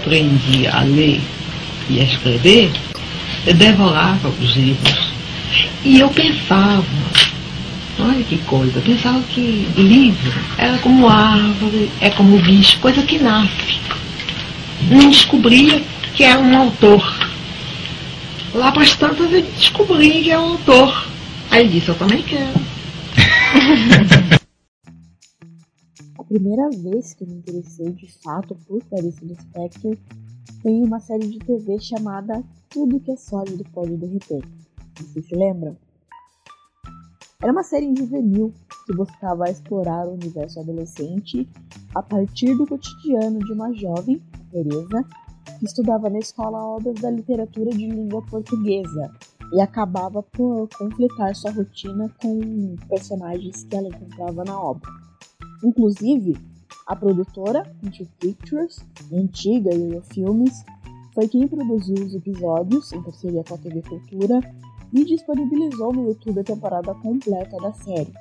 aprendi a ler e a escrever, eu devorava os livros. E eu pensava, olha que coisa, eu pensava que livro era como árvore, é como bicho, coisa que nasce. Não descobria que era um autor. Lá para as tantas eu descobri que é um autor. Aí disse, eu também quero. Primeira vez que eu me interessei de fato por Clarice Lispector foi em uma série de TV chamada Tudo que é sólido pode derreter. Vocês se lembram? Era uma série juvenil que buscava explorar o universo adolescente a partir do cotidiano de uma jovem, Teresa, que estudava na escola obras da literatura de língua portuguesa e acabava por completar sua rotina com personagens que ela encontrava na obra. Inclusive, a produtora, Into Pictures, antiga Yoyo Filmes, foi quem produziu os episódios em parceria com a TV Cultura e disponibilizou no YouTube a temporada completa da série.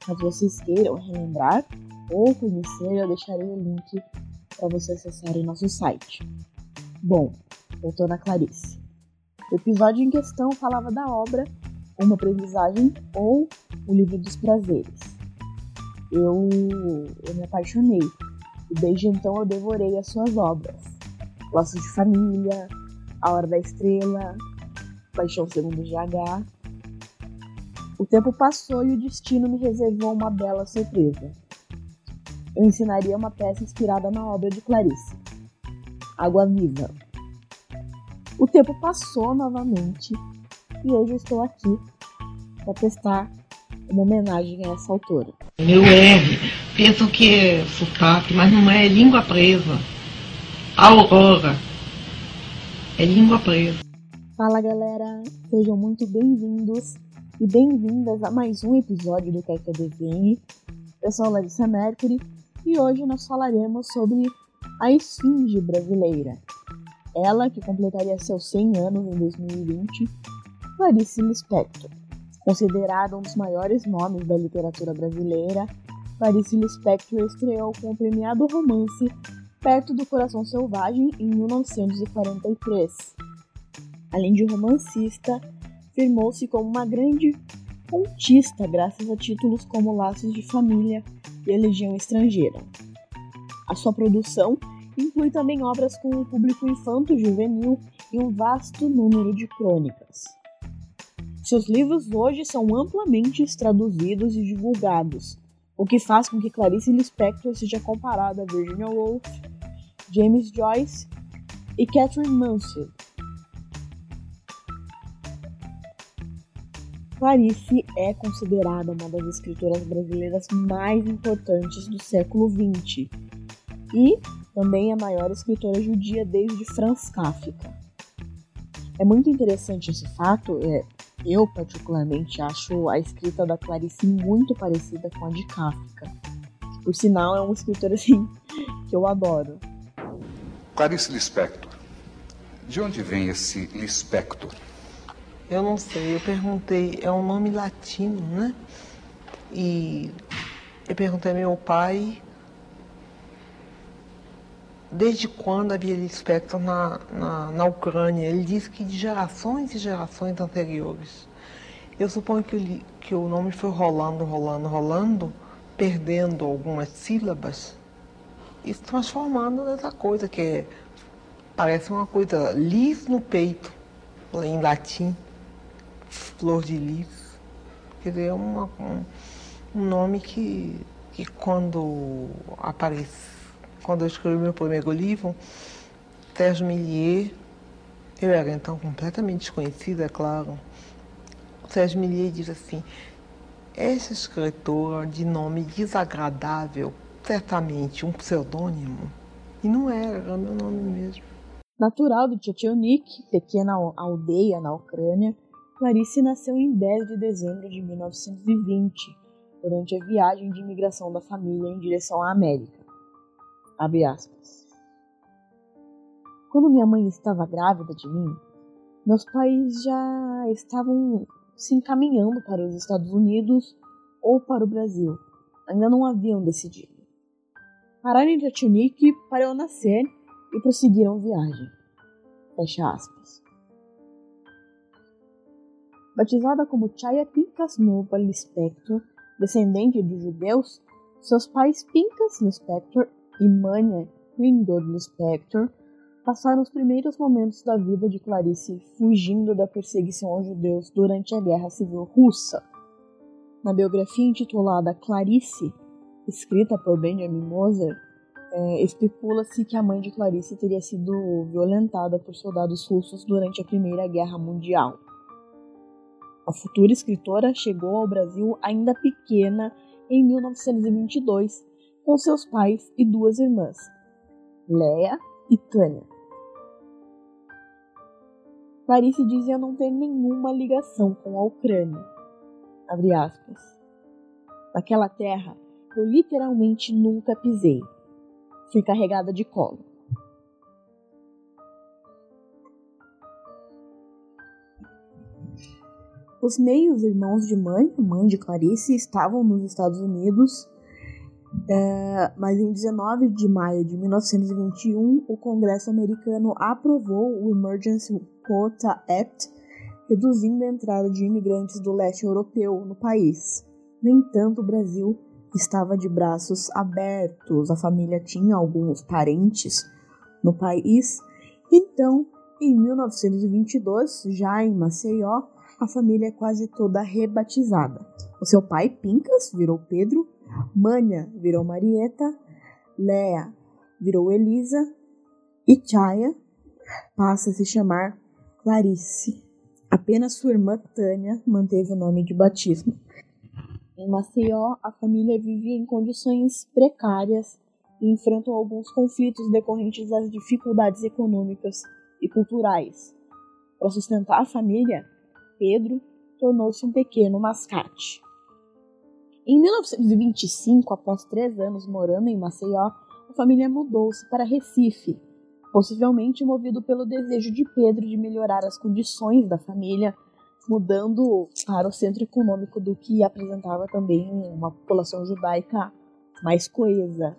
Caso vocês queiram relembrar ou conhecer, eu deixarei o link para você acessar o nosso site. Bom, voltando a Clarice. O episódio em questão falava da obra Uma Aprendizagem ou O Livro dos Prazeres. Eu, eu me apaixonei e desde então eu devorei as suas obras. Laços de Família, A Hora da Estrela, Paixão Segundo GH. O tempo passou e o destino me reservou uma bela surpresa. Eu ensinaria uma peça inspirada na obra de Clarice, Água Viva. O tempo passou novamente e hoje eu estou aqui para prestar uma homenagem a essa autora. Meu R, pensam que é sotaque, mas não é, é língua presa. Aurora, é língua presa. Fala galera, sejam muito bem-vindos e bem-vindas a mais um episódio do Eu Desenhe. Eu sou a Larissa Mercury e hoje nós falaremos sobre a esfinge brasileira. Ela, que completaria seus 100 anos em 2020, Clarice Lispector. Considerada um dos maiores nomes da literatura brasileira, Clarice Lispector estreou com o premiado romance Perto do Coração Selvagem em 1943. Além de romancista, firmou-se como uma grande contista graças a títulos como Laços de Família e A Legião Estrangeira. A sua produção inclui também obras com o público infanto-juvenil e um vasto número de crônicas. Seus livros hoje são amplamente traduzidos e divulgados, o que faz com que Clarice Lispector seja comparada a Virginia Woolf, James Joyce e Catherine Mansfield. Clarice é considerada uma das escritoras brasileiras mais importantes do século XX e também a maior escritora judia desde Franz Kafka. É muito interessante esse fato, é, eu particularmente acho a escrita da Clarice muito parecida com a de Kafka. Por sinal, é uma escritora assim que eu adoro. Clarice Lispector. De onde vem esse Lispector? Eu não sei, eu perguntei, é um nome latino, né? E eu perguntei ao meu pai desde quando havia Lispector na, na, na Ucrânia. Ele disse que de gerações e gerações anteriores. Eu suponho que que o nome foi rolando, rolando, rolando, perdendo algumas sílabas e se transformando nessa coisa que é, parece uma coisa lis no peito, em latim flor de lis. Quer dizer, é uma, um, um nome que, que quando aparece, quando eu escrevi meu primeiro livro, Sérgio Millier, eu era então completamente desconhecida, é claro. Sérgio Millier diz assim, essa escritora de nome desagradável, certamente um pseudônimo. E não era, era meu nome mesmo. Natural de Tchetchenik, pequena aldeia na Ucrânia, Clarice nasceu em 10 de dezembro de 1920, durante a viagem de imigração da família em direção à América. Quando minha mãe estava grávida de mim, meus pais já estavam se encaminhando para os Estados Unidos ou para o Brasil. Ainda não haviam decidido. Pararam em Tchutchunik para eu nascer e prosseguiram viagem. Fecha aspas. Batizada como Chaya Pincas Nova Lispector, descendente de judeus, seus pais Pincas Lispector e Mania Ringgold Lispector passaram os primeiros momentos da vida de Clarice fugindo da perseguição aos judeus durante a Guerra Civil Russa. Na biografia intitulada Clarice, escrita por Benjamin Moser, é, especula-se que a mãe de Clarice teria sido violentada por soldados russos durante a Primeira Guerra Mundial. A futura escritora chegou ao Brasil ainda pequena em 1922 com seus pais e duas irmãs, Leia e Tânia. Clarice dizia não ter nenhuma ligação com a Ucrânia. Naquela terra, eu literalmente nunca pisei. Fui carregada de colo. Os meios irmãos de mãe, mãe de Clarice, estavam nos Estados Unidos, é, mas em 19 de maio de 1921, o Congresso americano aprovou o Emergency Quota Act, reduzindo a entrada de imigrantes do leste europeu no país. No entanto, o Brasil estava de braços abertos, a família tinha alguns parentes no país, então, em 1922, já em Maceió, a família é quase toda rebatizada. O seu pai, Pincas, virou Pedro, Mânia virou Marieta, Léa virou Elisa e Chaya passa a se chamar Clarice. Apenas sua irmã Tânia manteve o nome de batismo. Em Maceió, a família vive em condições precárias e enfrentam alguns conflitos decorrentes das dificuldades econômicas e culturais. Para sustentar a família, Pedro tornou-se um pequeno mascate. Em 1925, após três anos morando em Maceió, a família mudou-se para Recife, possivelmente movido pelo desejo de Pedro de melhorar as condições da família, mudando para o centro econômico do que apresentava também uma população judaica mais coesa.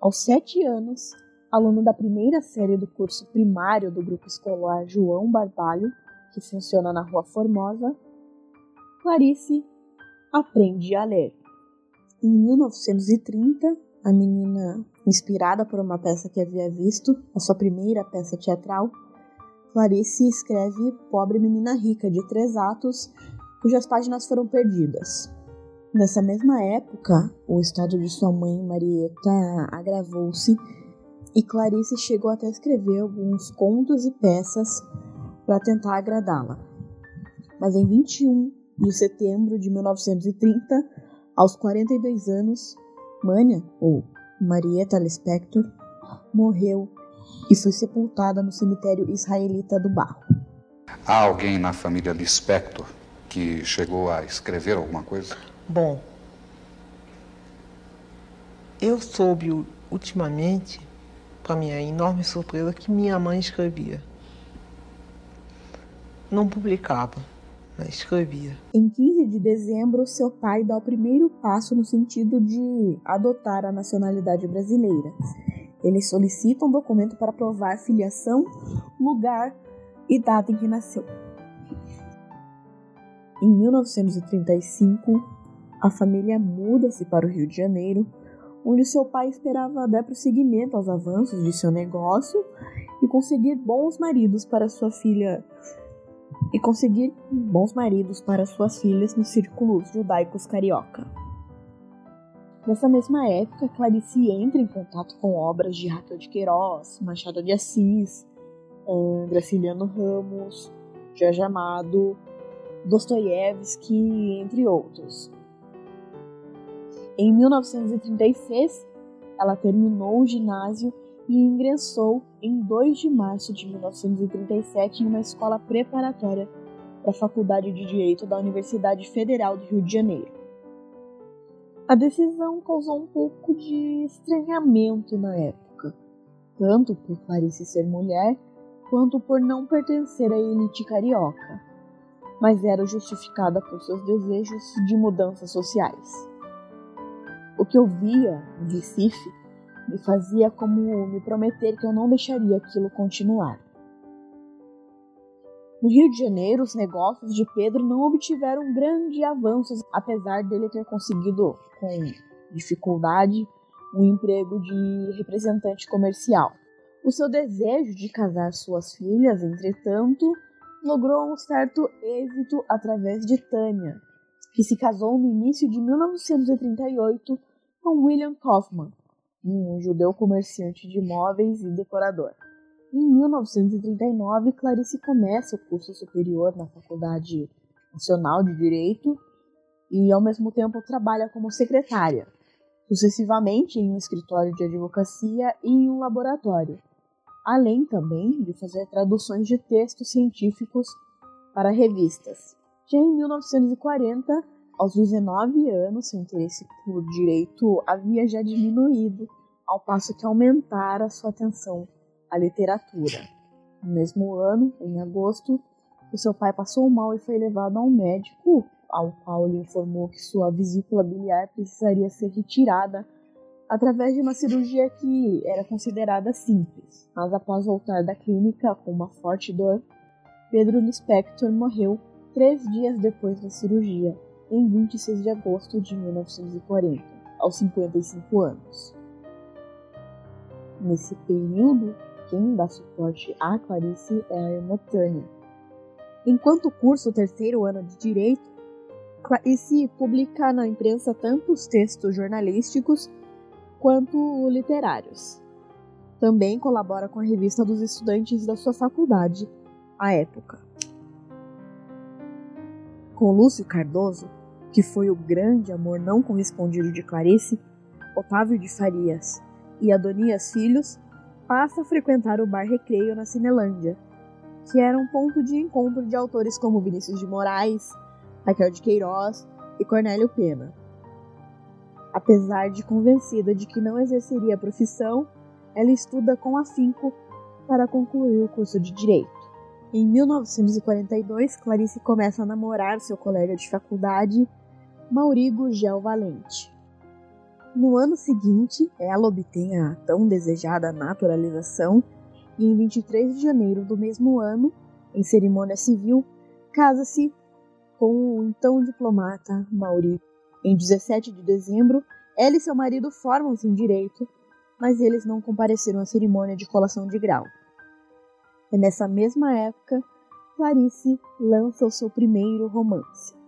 Aos sete anos, aluno da primeira série do curso primário do grupo escolar João Barbalho, que funciona na Rua Formosa, Clarice aprende a ler. Em 1930, a menina, inspirada por uma peça que havia visto, a sua primeira peça teatral, Clarice escreve Pobre Menina Rica, de três atos, cujas páginas foram perdidas. Nessa mesma época, o estado de sua mãe, Marieta, agravou-se e Clarice chegou até a escrever alguns contos e peças para tentar agradá-la. Mas em 21 de setembro de 1930, aos 42 anos, Mania, ou Marieta Lispector, morreu e foi sepultada no cemitério israelita do Barro. Há alguém na família Lispector que chegou a escrever alguma coisa? Bom, eu soube ultimamente, para minha enorme surpresa, que minha mãe escrevia não publicava, escrevia. Em 15 de dezembro, seu pai dá o primeiro passo no sentido de adotar a nacionalidade brasileira. Ele solicita um documento para provar filiação, lugar e data em que nasceu. Em 1935, a família muda-se para o Rio de Janeiro, onde seu pai esperava dar prosseguimento aos avanços de seu negócio e conseguir bons maridos para sua filha e conseguir bons maridos para suas filhas nos círculos judaicos carioca. Nessa mesma época, Clarice entra em contato com obras de Raquel de Queiroz, Machado de Assis, Graciliano Ramos, Jorge Amado, Dostoiévski, entre outros. Em 1936, ela terminou o ginásio e ingressou em 2 de março de 1937 em uma escola preparatória para a Faculdade de Direito da Universidade Federal do Rio de Janeiro. A decisão causou um pouco de estranhamento na época, tanto por Clarice ser mulher, quanto por não pertencer à elite carioca, mas era justificada por seus desejos de mudanças sociais. O que eu via em Recife me fazia como me prometer que eu não deixaria aquilo continuar. No Rio de Janeiro, os negócios de Pedro não obtiveram grandes avanços, apesar dele ter conseguido, com dificuldade, um emprego de representante comercial. O seu desejo de casar suas filhas, entretanto, logrou um certo êxito através de Tânia, que se casou no início de 1938 com William Kaufman, um judeu comerciante de móveis e decorador. Em 1939, Clarice começa o curso superior na Faculdade Nacional de Direito e, ao mesmo tempo, trabalha como secretária, sucessivamente em um escritório de advocacia e em um laboratório, além também de fazer traduções de textos científicos para revistas. Já em 1940, aos 19 anos, seu interesse por direito havia já diminuído, ao passo que aumentara sua atenção à literatura. No mesmo ano, em agosto, o seu pai passou mal e foi levado a um médico, ao qual lhe informou que sua vesícula biliar precisaria ser retirada através de uma cirurgia que era considerada simples. Mas após voltar da clínica com uma forte dor, Pedro Lispector morreu três dias depois da cirurgia, em 26 de agosto de 1940, aos 55 anos. Nesse período, quem dá suporte a Clarice é a irmã Tânia. Enquanto cursa o terceiro ano de Direito, Clarice publica na imprensa tanto os textos jornalísticos quanto literários. Também colabora com a revista dos estudantes da sua faculdade, à época. Com Lúcio Cardoso, que foi o grande amor não correspondido de Clarice, Otávio de Farias e Adonias Filhos, passa a frequentar o bar Recreio na Cinelândia, que era um ponto de encontro de autores como Vinícius de Moraes, Raquel de Queiroz e Cornélio Pena. Apesar de convencida de que não exerceria a profissão, ela estuda com afinco para concluir o curso de Direito. Em 1942, Clarice começa a namorar seu colega de faculdade, Maurigo Gel Valente. No ano seguinte, ela obtém a tão desejada naturalização e, em 23 de janeiro do mesmo ano, em cerimônia civil, casa-se com o então diplomata Maurigo. Em 17 de dezembro, ela e seu marido formam-se em direito, mas eles não compareceram à cerimônia de colação de grau. É nessa mesma época, Clarice lança o seu primeiro romance.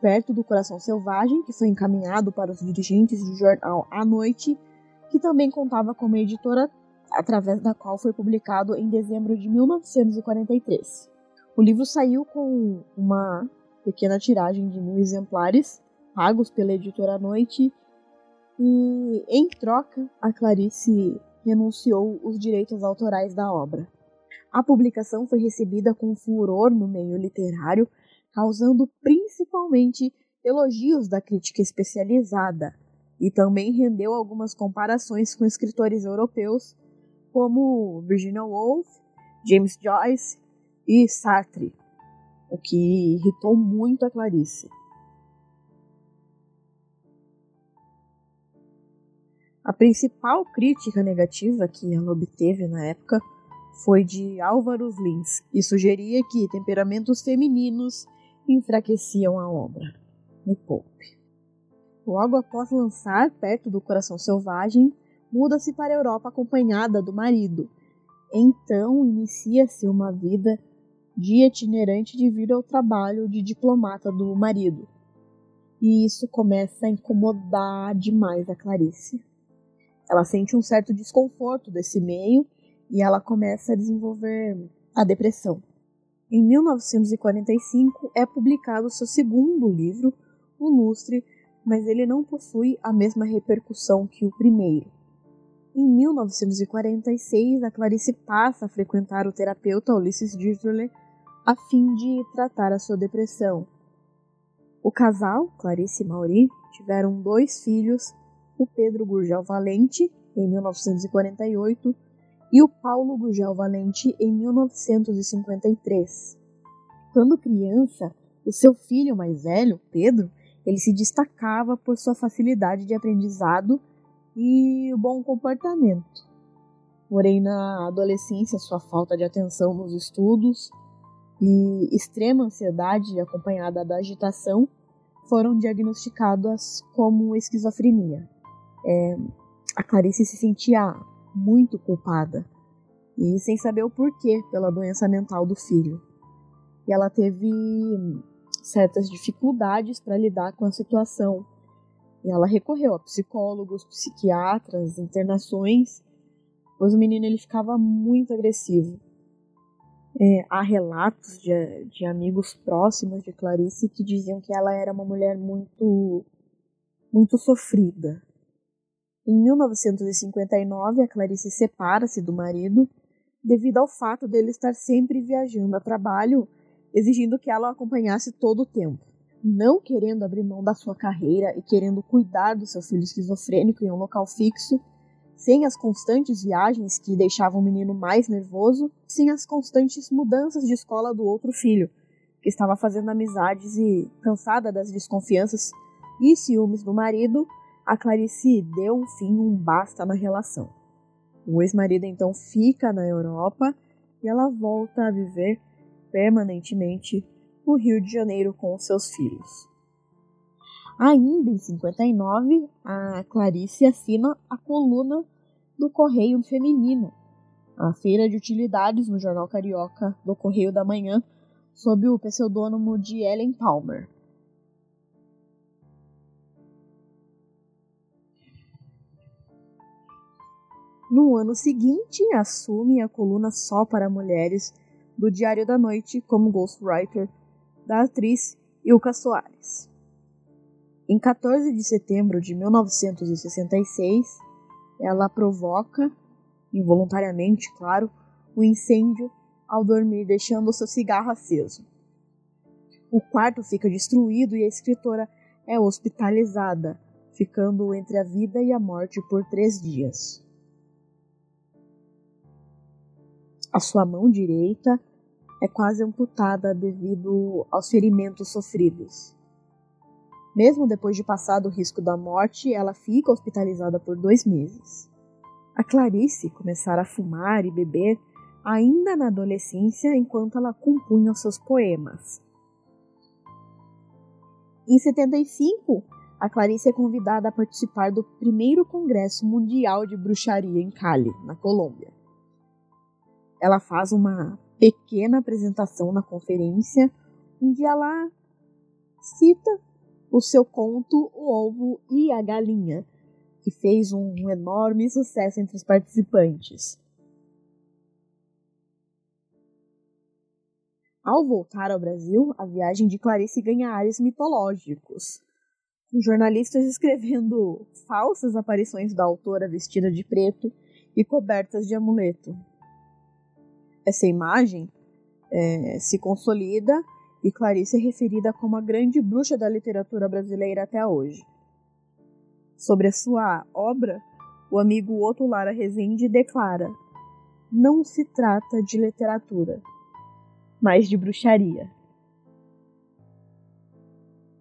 Perto do Coração Selvagem, que foi encaminhado para os dirigentes do jornal À Noite, que também contava como editora, através da qual foi publicado em dezembro de 1943. O livro saiu com uma pequena tiragem de mil exemplares pagos pela editora à noite, e em troca, a Clarice renunciou os direitos autorais da obra. A publicação foi recebida com furor no meio literário, causando principalmente elogios da crítica especializada, e também rendeu algumas comparações com escritores europeus como Virginia Woolf, James Joyce e Sartre, o que irritou muito a Clarice. A principal crítica negativa que ela obteve na época foi de Álvaro Lins, e sugeria que temperamentos femininos enfraqueciam a obra. Me poupe. Logo após lançar Perto do Coração Selvagem, muda-se para a Europa acompanhada do marido. Então inicia-se uma vida de itinerante devido ao trabalho de diplomata do marido. E isso começa a incomodar demais a Clarice. Ela sente um certo desconforto desse meio e ela começa a desenvolver a depressão. Em 1945 é publicado seu segundo livro, O Lustre, mas ele não possui a mesma repercussão que o primeiro. Em 1946, a Clarice passa a frequentar o terapeuta Ulysses Dieterle a fim de tratar a sua depressão. O casal, Clarice e Mauri, tiveram dois filhos o Pedro Gurgel Valente, em 1948, e o Paulo Gurgel Valente, em 1953. Quando criança, o seu filho mais velho, Pedro, ele se destacava por sua facilidade de aprendizado e bom comportamento. Porém, na adolescência, sua falta de atenção nos estudos e extrema ansiedade acompanhada da agitação foram diagnosticadas como esquizofrenia. É, a Clarice se sentia muito culpada e sem saber o porquê pela doença mental do filho. E ela teve certas dificuldades para lidar com a situação. E ela recorreu a psicólogos, psiquiatras, internações, pois o menino ele ficava muito agressivo. É, há relatos de, de amigos próximos de Clarice que diziam que ela era uma mulher muito, muito sofrida. Em 1959, a Clarice separa-se do marido devido ao fato dele estar sempre viajando a trabalho, exigindo que ela o acompanhasse todo o tempo. Não querendo abrir mão da sua carreira e querendo cuidar do seu filho esquizofrênico em um local fixo, sem as constantes viagens que deixavam o menino mais nervoso, sem as constantes mudanças de escola do outro filho, que estava fazendo amizades e, cansada das desconfianças e ciúmes do marido, a Clarice deu um fim, um basta na relação. O ex-marido então fica na Europa e ela volta a viver permanentemente no Rio de Janeiro com seus filhos. Ainda em 59, a Clarice assina a coluna do Correio Feminino, a feira de utilidades no jornal carioca do Correio da Manhã, sob o pseudônimo de Ellen Palmer. No ano seguinte, assume a coluna só para mulheres do Diário da Noite como ghostwriter da atriz Ilka Soares. Em 14 de setembro de 1966, ela provoca, involuntariamente, claro, o um incêndio ao dormir, deixando seu cigarro aceso. O quarto fica destruído e a escritora é hospitalizada, ficando entre a vida e a morte por três dias. A sua mão direita é quase amputada devido aos ferimentos sofridos. Mesmo depois de passar do risco da morte, ela fica hospitalizada por dois meses. A Clarice começara a fumar e beber ainda na adolescência enquanto ela compunha seus poemas. Em 75, a Clarice é convidada a participar do primeiro Congresso Mundial de Bruxaria em Cali, na Colômbia. Ela faz uma pequena apresentação na conferência, onde ela cita o seu conto O Ovo e a Galinha, que fez um enorme sucesso entre os participantes. Ao voltar ao Brasil, a viagem de Clarice ganha ares mitológicos, com jornalistas escrevendo falsas aparições da autora vestida de preto e cobertas de amuleto. Essa imagem é, se consolida e Clarice é referida como a grande bruxa da literatura brasileira até hoje. Sobre a sua obra, o amigo Otto Lara Rezende declara: Não se trata de literatura, mas de bruxaria.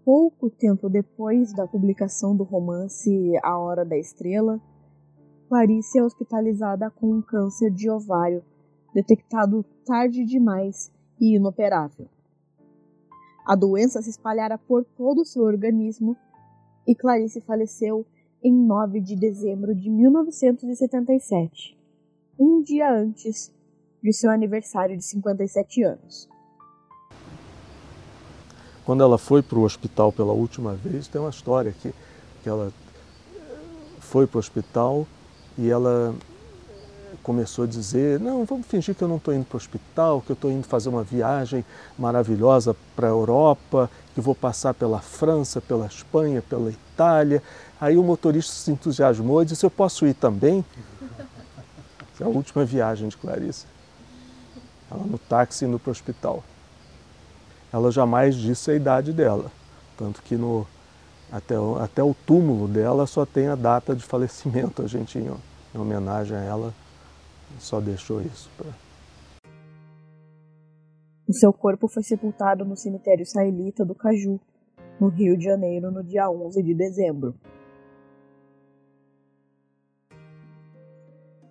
Pouco tempo depois da publicação do romance A Hora da Estrela, Clarice é hospitalizada com um câncer de ovário detectado tarde demais e inoperável. A doença se espalhara por todo o seu organismo e Clarice faleceu em 9 de dezembro de 1977, um dia antes de seu aniversário de 57 anos. Quando ela foi para o hospital pela última vez, tem uma história que, que ela foi para o hospital e ela começou a dizer: não, vamos fingir que eu não estou indo para o hospital, que eu estou indo fazer uma viagem maravilhosa para a Europa, que vou passar pela França, pela Espanha, pela Itália. Aí o motorista se entusiasmou e disse: eu posso ir também? Essa é a última viagem de Clarice. Ela no táxi indo para o hospital. Ela jamais disse a idade dela, tanto que no, até, até o túmulo dela só tem a data de falecimento. A gente, em, em homenagem a ela, só deixou isso para. O seu corpo foi sepultado no cemitério israelita do Caju, no Rio de Janeiro, no dia 11 de dezembro.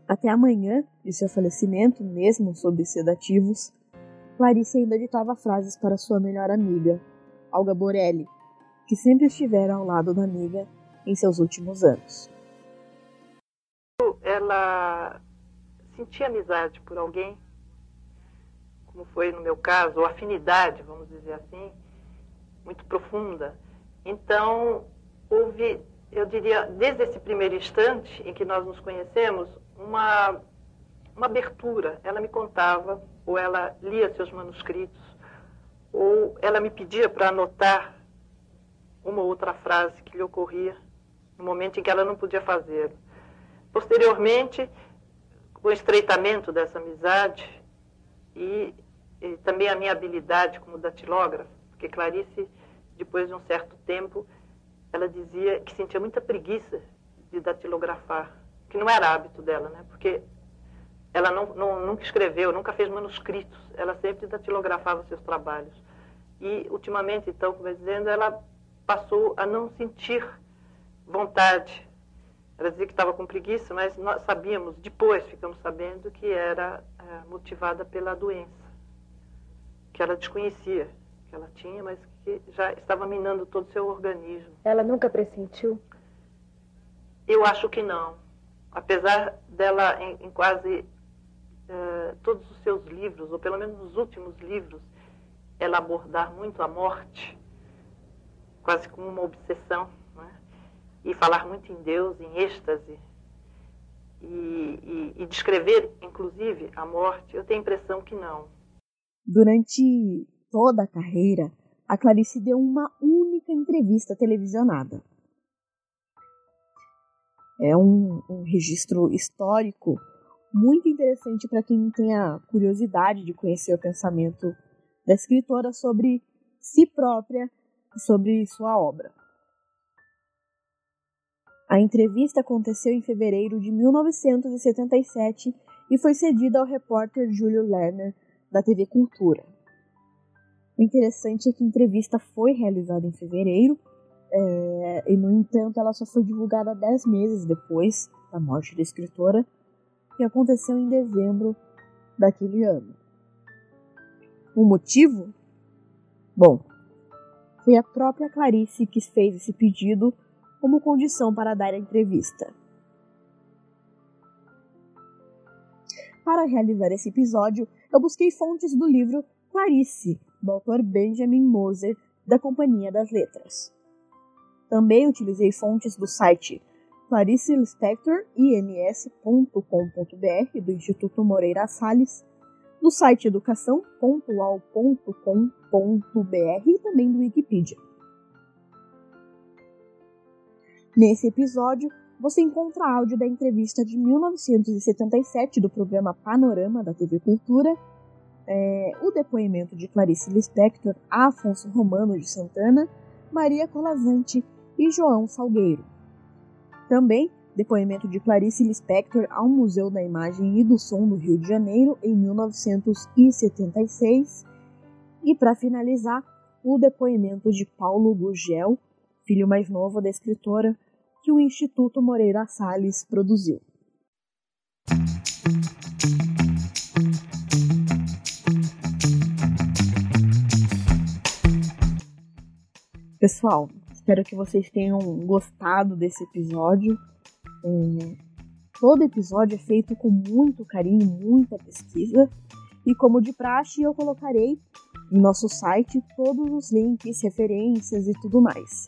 Até amanhã de seu falecimento, mesmo sob sedativos, Clarice ainda ditava frases para sua melhor amiga, Olga Borelli, que sempre estivera ao lado da amiga em seus últimos anos. Ela sentia amizade por alguém, como foi no meu caso, ou afinidade, vamos dizer assim, muito profunda. Então, houve, eu diria, desde esse primeiro instante em que nós nos conhecemos, uma, uma abertura. Ela me contava, ou ela lia seus manuscritos, ou ela me pedia para anotar uma ou outra frase que lhe ocorria no momento em que ela não podia fazê-lo. Posteriormente, o estreitamento dessa amizade e, e, também a minha habilidade como datilógrafa, porque Clarice, depois de um certo tempo, ela dizia que sentia muita preguiça de datilografar, que não era hábito dela, né? Porque ela não, não, nunca escreveu, nunca fez manuscritos, ela sempre datilografava seus trabalhos. E, ultimamente, então, como eu dizendo, ela passou a não sentir vontade. Ela dizia que estava com preguiça, mas nós sabíamos, depois ficamos sabendo que era é, motivada pela doença, que ela desconhecia que ela tinha, mas que já estava minando todo o seu organismo. Ela nunca pressentiu? Eu acho que não. Apesar dela, em, em quase uh, todos os seus livros, ou pelo menos nos últimos livros, ela abordar muito a morte, quase como uma obsessão? E falar muito em Deus, em êxtase, e, e, e descrever, inclusive, a morte, eu tenho a impressão que não. Durante toda a carreira, a Clarice deu uma única entrevista televisionada. É um, um registro histórico muito interessante para quem tem a curiosidade de conhecer o pensamento da escritora sobre si própria e sobre sua obra. A entrevista aconteceu em fevereiro de 1977 e foi cedida ao repórter Júlio Lerner, da TV Cultura. O interessante é que a entrevista foi realizada em fevereiro, é, e no entanto ela só foi divulgada dez meses depois da morte da escritora, que aconteceu em dezembro daquele ano. O motivo? Bom, foi a própria Clarice que fez esse pedido como condição para dar a entrevista. Para realizar esse episódio, eu busquei fontes do livro Clarice, do autor Benjamin Moser, da Companhia das Letras. Também utilizei fontes do site Clarice Lispector, ins.com.br, do Instituto Moreira Salles, do site educação.ual.com.br e também do Wikipedia. Nesse episódio, você encontra áudio da entrevista de 1977 do programa Panorama da TV Cultura é, o depoimento de Clarice Lispector, Afonso Romano de Santana, Maria Colazante e João Salgueiro. Também depoimento de Clarice Lispector ao Museu da Imagem e do Som do Rio de Janeiro em 1976. E para finalizar, o depoimento de Paulo Gugel, filho mais novo da escritora, que o Instituto Moreira Salles produziu. Pessoal, espero que vocês tenham gostado desse episódio. É, todo episódio é feito com muito carinho, muita pesquisa. E como de praxe, eu colocarei em nosso site todos os links, referências e tudo mais.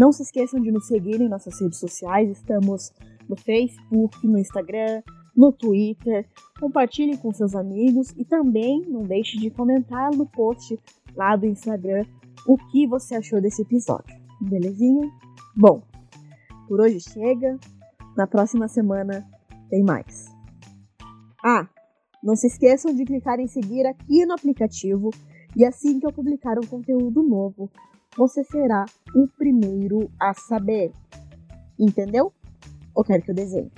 Não se esqueçam de nos seguir em nossas redes sociais. Estamos no Facebook, no Instagram, no Twitter. Compartilhe com seus amigos e também não deixe de comentar no post lá do Instagram o que você achou desse episódio. Belezinha? Bom, por hoje chega. Na próxima semana tem mais. Ah, não se esqueçam de clicar em seguir aqui no aplicativo e assim que eu publicar um conteúdo novo, você será o primeiro a saber. Entendeu? Ou quer que eu desenhe?